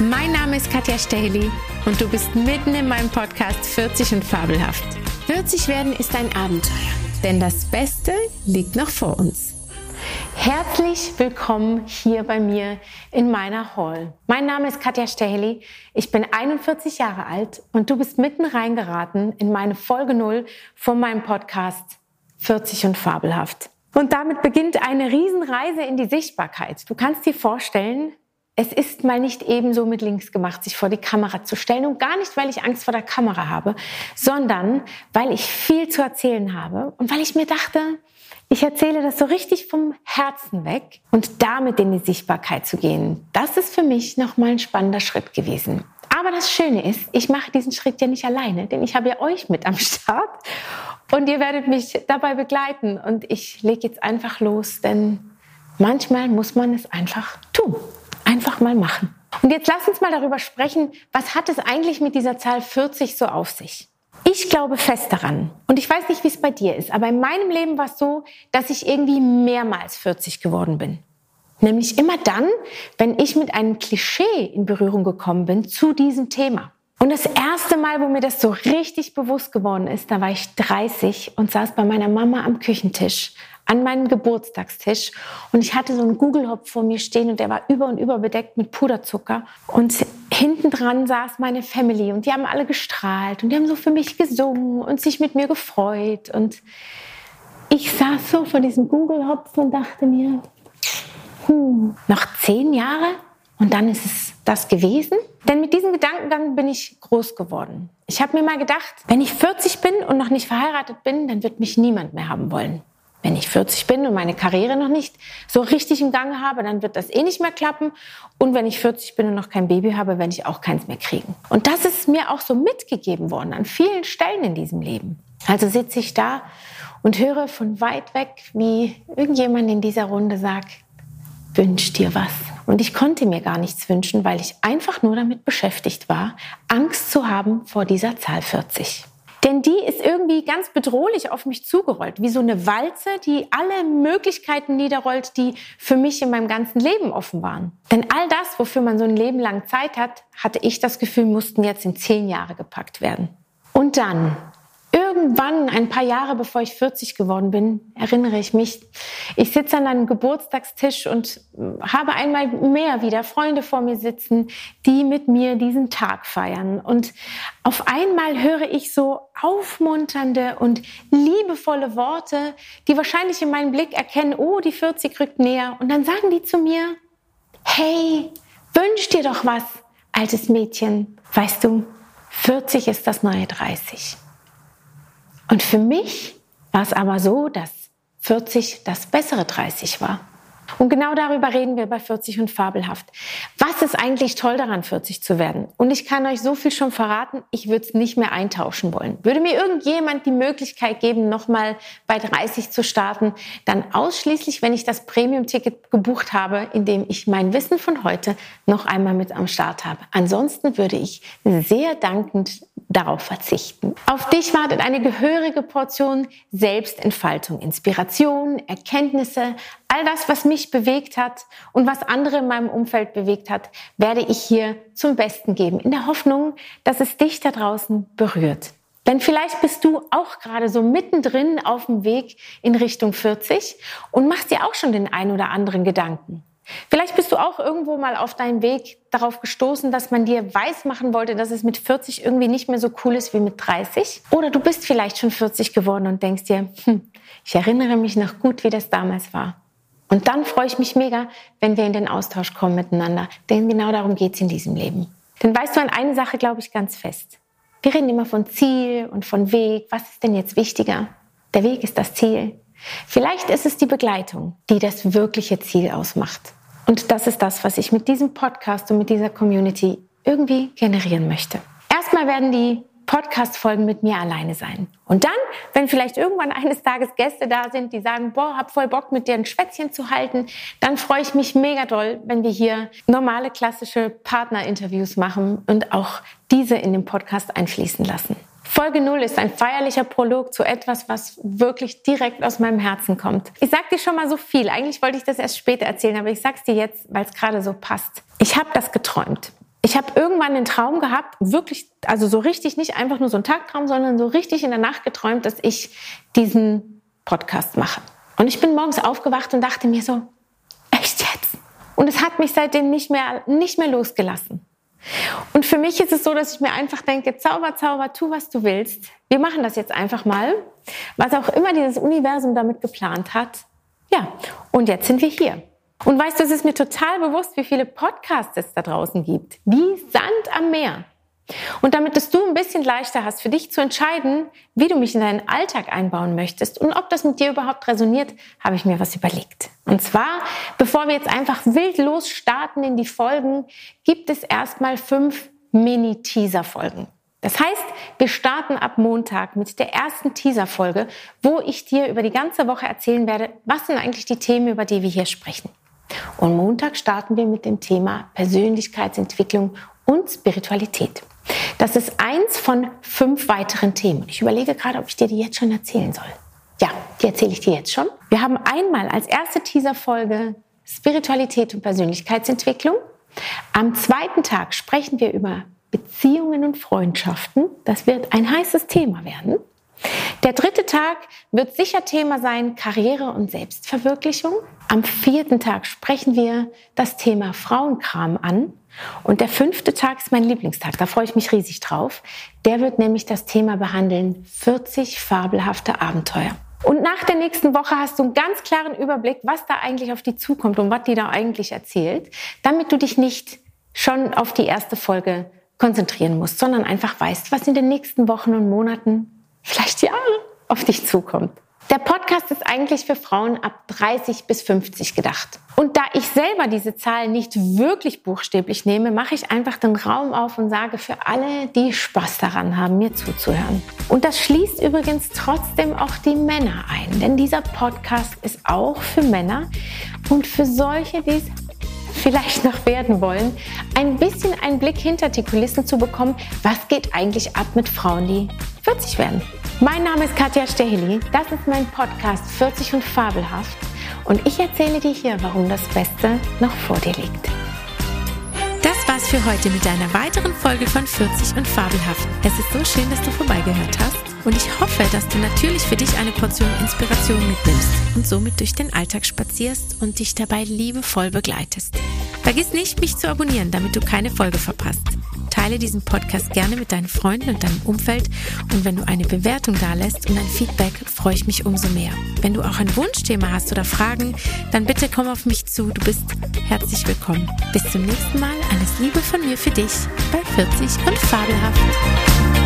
Mein Name ist Katja Staheli und du bist mitten in meinem Podcast 40 und Fabelhaft. 40 werden ist ein Abenteuer, denn das Beste liegt noch vor uns. Herzlich willkommen hier bei mir in meiner Hall. Mein Name ist Katja Staheli, ich bin 41 Jahre alt und du bist mitten reingeraten in meine Folge 0 von meinem Podcast 40 und Fabelhaft. Und damit beginnt eine Riesenreise in die Sichtbarkeit. Du kannst dir vorstellen, es ist mal nicht ebenso mit links gemacht, sich vor die Kamera zu stellen. Und gar nicht, weil ich Angst vor der Kamera habe, sondern weil ich viel zu erzählen habe und weil ich mir dachte, ich erzähle das so richtig vom Herzen weg und damit in die Sichtbarkeit zu gehen. Das ist für mich nochmal ein spannender Schritt gewesen. Aber das Schöne ist, ich mache diesen Schritt ja nicht alleine, denn ich habe ja euch mit am Start und ihr werdet mich dabei begleiten. Und ich lege jetzt einfach los, denn manchmal muss man es einfach tun. Einfach mal machen. Und jetzt lass uns mal darüber sprechen, was hat es eigentlich mit dieser Zahl 40 so auf sich? Ich glaube fest daran. Und ich weiß nicht, wie es bei dir ist, aber in meinem Leben war es so, dass ich irgendwie mehrmals 40 geworden bin. Nämlich immer dann, wenn ich mit einem Klischee in Berührung gekommen bin zu diesem Thema. Und das erste Mal, wo mir das so richtig bewusst geworden ist, da war ich 30 und saß bei meiner Mama am Küchentisch an meinem Geburtstagstisch. Und ich hatte so einen Google-Hop vor mir stehen und der war über und über bedeckt mit Puderzucker. Und hinten dran saß meine Family und die haben alle gestrahlt und die haben so für mich gesungen und sich mit mir gefreut. Und ich saß so vor diesem Google-Hopf und dachte mir, hm, noch zehn Jahre und dann ist es das gewesen? Denn mit diesem Gedankengang bin ich groß geworden. Ich habe mir mal gedacht, wenn ich 40 bin und noch nicht verheiratet bin, dann wird mich niemand mehr haben wollen. Wenn ich 40 bin und meine Karriere noch nicht so richtig im Gange habe, dann wird das eh nicht mehr klappen. Und wenn ich 40 bin und noch kein Baby habe, werde ich auch keins mehr kriegen. Und das ist mir auch so mitgegeben worden an vielen Stellen in diesem Leben. Also sitze ich da und höre von weit weg, wie irgendjemand in dieser Runde sagt, wünsch dir was. Und ich konnte mir gar nichts wünschen, weil ich einfach nur damit beschäftigt war, Angst zu haben vor dieser Zahl 40. Denn die ist irgendwie ganz bedrohlich auf mich zugerollt, wie so eine Walze, die alle Möglichkeiten niederrollt, die für mich in meinem ganzen Leben offen waren. Denn all das, wofür man so ein Leben lang Zeit hat, hatte ich das Gefühl, mussten jetzt in zehn Jahre gepackt werden. Und dann irgendwann, ein paar Jahre bevor ich 40 geworden bin, erinnere ich mich, ich sitze an einem Geburtstagstisch und habe einmal mehr wieder Freunde vor mir sitzen, die mit mir diesen Tag feiern. Und auf einmal höre ich so aufmunternde und liebevolle Worte, die wahrscheinlich in meinem Blick erkennen, oh, die 40 rückt näher. Und dann sagen die zu mir, hey, wünsch dir doch was, altes Mädchen. Weißt du, 40 ist das neue 30. Und für mich war es aber so, dass 40 das bessere 30 war. Und genau darüber reden wir bei 40 und fabelhaft. Was ist eigentlich toll daran, 40 zu werden? Und ich kann euch so viel schon verraten, ich würde es nicht mehr eintauschen wollen. Würde mir irgendjemand die Möglichkeit geben, nochmal bei 30 zu starten, dann ausschließlich, wenn ich das Premium-Ticket gebucht habe, in dem ich mein Wissen von heute noch einmal mit am Start habe. Ansonsten würde ich sehr dankend darauf verzichten. Auf dich wartet eine gehörige Portion Selbstentfaltung, Inspiration, Erkenntnisse, all das, was mich bewegt hat und was andere in meinem Umfeld bewegt hat, werde ich hier zum Besten geben, in der Hoffnung, dass es dich da draußen berührt. Denn vielleicht bist du auch gerade so mittendrin auf dem Weg in Richtung 40 und machst dir auch schon den ein oder anderen Gedanken. Vielleicht bist du auch irgendwo mal auf deinem Weg darauf gestoßen, dass man dir weismachen wollte, dass es mit 40 irgendwie nicht mehr so cool ist wie mit 30. Oder du bist vielleicht schon 40 geworden und denkst dir, hm, ich erinnere mich noch gut, wie das damals war. Und dann freue ich mich mega, wenn wir in den Austausch kommen miteinander. Denn genau darum geht es in diesem Leben. Denn weißt du an eine Sache, glaube ich, ganz fest. Wir reden immer von Ziel und von Weg. Was ist denn jetzt wichtiger? Der Weg ist das Ziel. Vielleicht ist es die Begleitung, die das wirkliche Ziel ausmacht. Und das ist das, was ich mit diesem Podcast und mit dieser Community irgendwie generieren möchte. Erstmal werden die Podcast-Folgen mit mir alleine sein. Und dann, wenn vielleicht irgendwann eines Tages Gäste da sind, die sagen, boah, hab voll Bock, mit dir ein Schwätzchen zu halten, dann freue ich mich mega doll, wenn wir hier normale, klassische Partnerinterviews machen und auch diese in den Podcast einfließen lassen. Folge 0 ist ein feierlicher Prolog zu etwas, was wirklich direkt aus meinem Herzen kommt. Ich sag dir schon mal so viel. Eigentlich wollte ich das erst später erzählen, aber ich sag's dir jetzt, weil es gerade so passt. Ich habe das geträumt. ich habe irgendwann den Traum gehabt, wirklich, also so richtig, nicht einfach nur so ein Tagtraum, sondern so richtig in der Nacht geträumt, dass ich diesen Podcast mache. Und ich bin morgens aufgewacht und dachte mir so, echt jetzt? Und es hat mich seitdem nicht mehr, nicht mehr losgelassen. Und für mich ist es so, dass ich mir einfach denke, Zauber, Zauber, tu, was du willst. Wir machen das jetzt einfach mal. Was auch immer dieses Universum damit geplant hat. Ja, und jetzt sind wir hier. Und weißt du, es ist mir total bewusst, wie viele Podcasts es da draußen gibt. Wie Sand am Meer. Und damit es du ein bisschen leichter hast, für dich zu entscheiden, wie du mich in deinen Alltag einbauen möchtest und ob das mit dir überhaupt resoniert, habe ich mir was überlegt. Und zwar, bevor wir jetzt einfach wild los starten in die Folgen, gibt es erstmal fünf Mini-Teaser-Folgen. Das heißt, wir starten ab Montag mit der ersten Teaser-Folge, wo ich dir über die ganze Woche erzählen werde, was sind eigentlich die Themen, über die wir hier sprechen. Und Montag starten wir mit dem Thema Persönlichkeitsentwicklung und Spiritualität. Das ist eins von fünf weiteren Themen. Ich überlege gerade, ob ich dir die jetzt schon erzählen soll. Ja, die erzähle ich dir jetzt schon. Wir haben einmal als erste Teaserfolge Spiritualität und Persönlichkeitsentwicklung. Am zweiten Tag sprechen wir über Beziehungen und Freundschaften. Das wird ein heißes Thema werden. Der dritte Tag wird sicher Thema sein Karriere und Selbstverwirklichung. Am vierten Tag sprechen wir das Thema Frauenkram an. Und der fünfte Tag ist mein Lieblingstag. Da freue ich mich riesig drauf. Der wird nämlich das Thema behandeln 40 fabelhafte Abenteuer. Und nach der nächsten Woche hast du einen ganz klaren Überblick, was da eigentlich auf die zukommt und was die da eigentlich erzählt, damit du dich nicht schon auf die erste Folge konzentrieren musst, sondern einfach weißt, was in den nächsten Wochen und Monaten vielleicht Jahre auf dich zukommt. Der Podcast ist eigentlich für Frauen ab 30 bis 50 gedacht. Und da ich selber diese Zahl nicht wirklich buchstäblich nehme, mache ich einfach den Raum auf und sage für alle, die Spaß daran haben, mir zuzuhören. Und das schließt übrigens trotzdem auch die Männer ein, denn dieser Podcast ist auch für Männer und für solche, die es vielleicht noch werden wollen, ein bisschen einen Blick hinter die Kulissen zu bekommen, was geht eigentlich ab mit Frauen, die 40 werden. Mein Name ist Katja Steheli, das ist mein Podcast 40 und Fabelhaft und ich erzähle dir hier, warum das Beste noch vor dir liegt. Für heute mit einer weiteren Folge von 40 und Fabelhaft. Es ist so schön, dass du vorbeigehört hast und ich hoffe, dass du natürlich für dich eine Portion Inspiration mitnimmst und somit durch den Alltag spazierst und dich dabei liebevoll begleitest. Vergiss nicht, mich zu abonnieren, damit du keine Folge verpasst. Teile diesen Podcast gerne mit deinen Freunden und deinem Umfeld und wenn du eine Bewertung dalässt und ein Feedback, freue ich mich umso mehr. Wenn du auch ein Wunschthema hast oder Fragen, dann bitte komm auf mich zu. Du bist herzlich willkommen. Bis zum nächsten Mal. Alles Liebe von mir für dich bei 40 und Fabelhaft.